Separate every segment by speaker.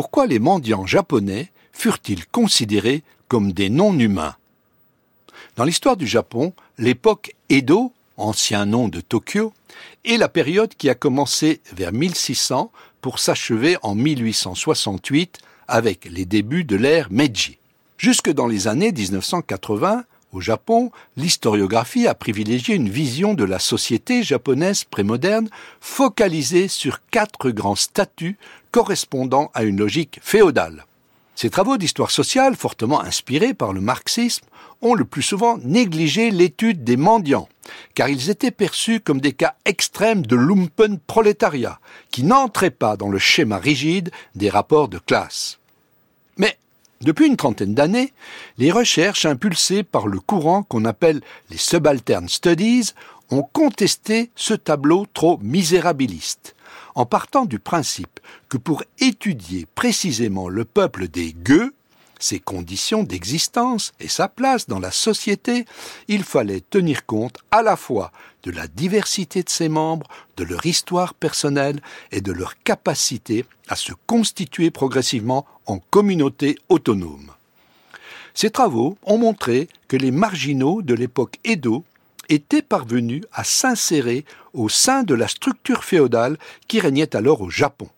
Speaker 1: pourquoi les mendiants japonais furent-ils considérés comme des non-humains? Dans l'histoire du Japon, l'époque Edo, ancien nom de Tokyo, est la période qui a commencé vers 1600 pour s'achever en 1868 avec les débuts de l'ère Meiji. Jusque dans les années 1980, au Japon, l'historiographie a privilégié une vision de la société japonaise prémoderne focalisée sur quatre grands statuts correspondant à une logique féodale. Ces travaux d'histoire sociale, fortement inspirés par le marxisme, ont le plus souvent négligé l'étude des mendiants, car ils étaient perçus comme des cas extrêmes de lumpen prolétariat, qui n'entraient pas dans le schéma rigide des rapports de classe. Mais depuis une trentaine d'années, les recherches impulsées par le courant qu'on appelle les subaltern studies ont contesté ce tableau trop misérabiliste, en partant du principe que pour étudier précisément le peuple des gueux, ses conditions d'existence et sa place dans la société, il fallait tenir compte à la fois de la diversité de ses membres, de leur histoire personnelle et de leur capacité à se constituer progressivement en communauté autonome. Ces travaux ont montré que les marginaux de l'époque Edo étaient parvenus à s'insérer au sein de la structure féodale qui régnait alors au Japon.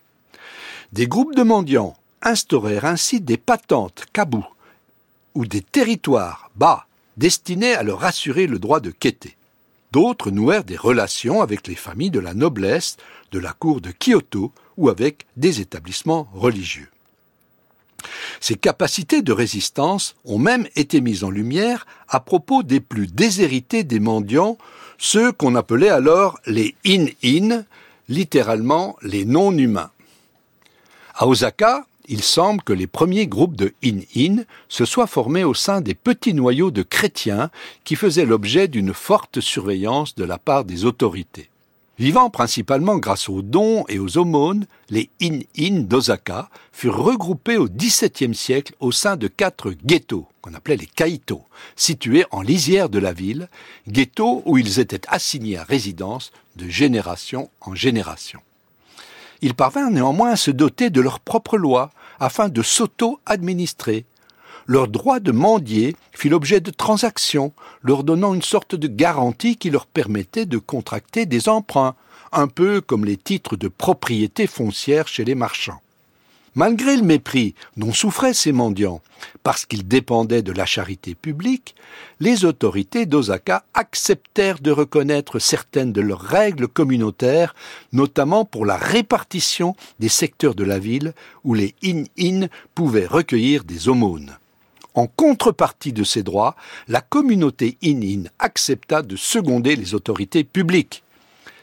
Speaker 1: Des groupes de mendiants instaurèrent ainsi des patentes kabou ou des territoires bas destinés à leur assurer le droit de quêter. D'autres nouèrent des relations avec les familles de la noblesse de la cour de Kyoto ou avec des établissements religieux. Ces capacités de résistance ont même été mises en lumière à propos des plus déshérités des mendiants, ceux qu'on appelait alors les in-in, littéralement les non-humains. À Osaka, il semble que les premiers groupes de in-in se soient formés au sein des petits noyaux de chrétiens qui faisaient l'objet d'une forte surveillance de la part des autorités. Vivant principalement grâce aux dons et aux aumônes, les in-in d'Osaka furent regroupés au XVIIe siècle au sein de quatre ghettos, qu'on appelait les kaito, situés en lisière de la ville, ghettos où ils étaient assignés à résidence de génération en génération. Ils parvinrent néanmoins à se doter de leurs propres lois afin de s'auto-administrer. Leur droit de mendier fit l'objet de transactions, leur donnant une sorte de garantie qui leur permettait de contracter des emprunts, un peu comme les titres de propriété foncière chez les marchands. Malgré le mépris dont souffraient ces mendiants, parce qu'ils dépendaient de la charité publique, les autorités d'Osaka acceptèrent de reconnaître certaines de leurs règles communautaires, notamment pour la répartition des secteurs de la ville où les in-in pouvaient recueillir des aumônes. En contrepartie de ces droits, la communauté in-in accepta de seconder les autorités publiques.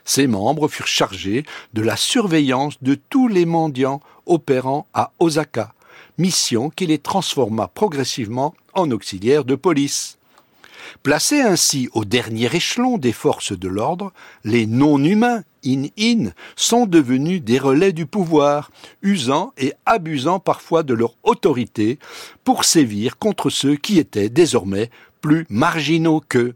Speaker 1: Ses membres furent chargés de la surveillance de tous les mendiants opérant à Osaka, mission qui les transforma progressivement en auxiliaires de police. Placés ainsi au dernier échelon des forces de l'ordre, les non-humains, in-in, sont devenus des relais du pouvoir, usant et abusant parfois de leur autorité pour sévir contre ceux qui étaient désormais plus marginaux qu'eux.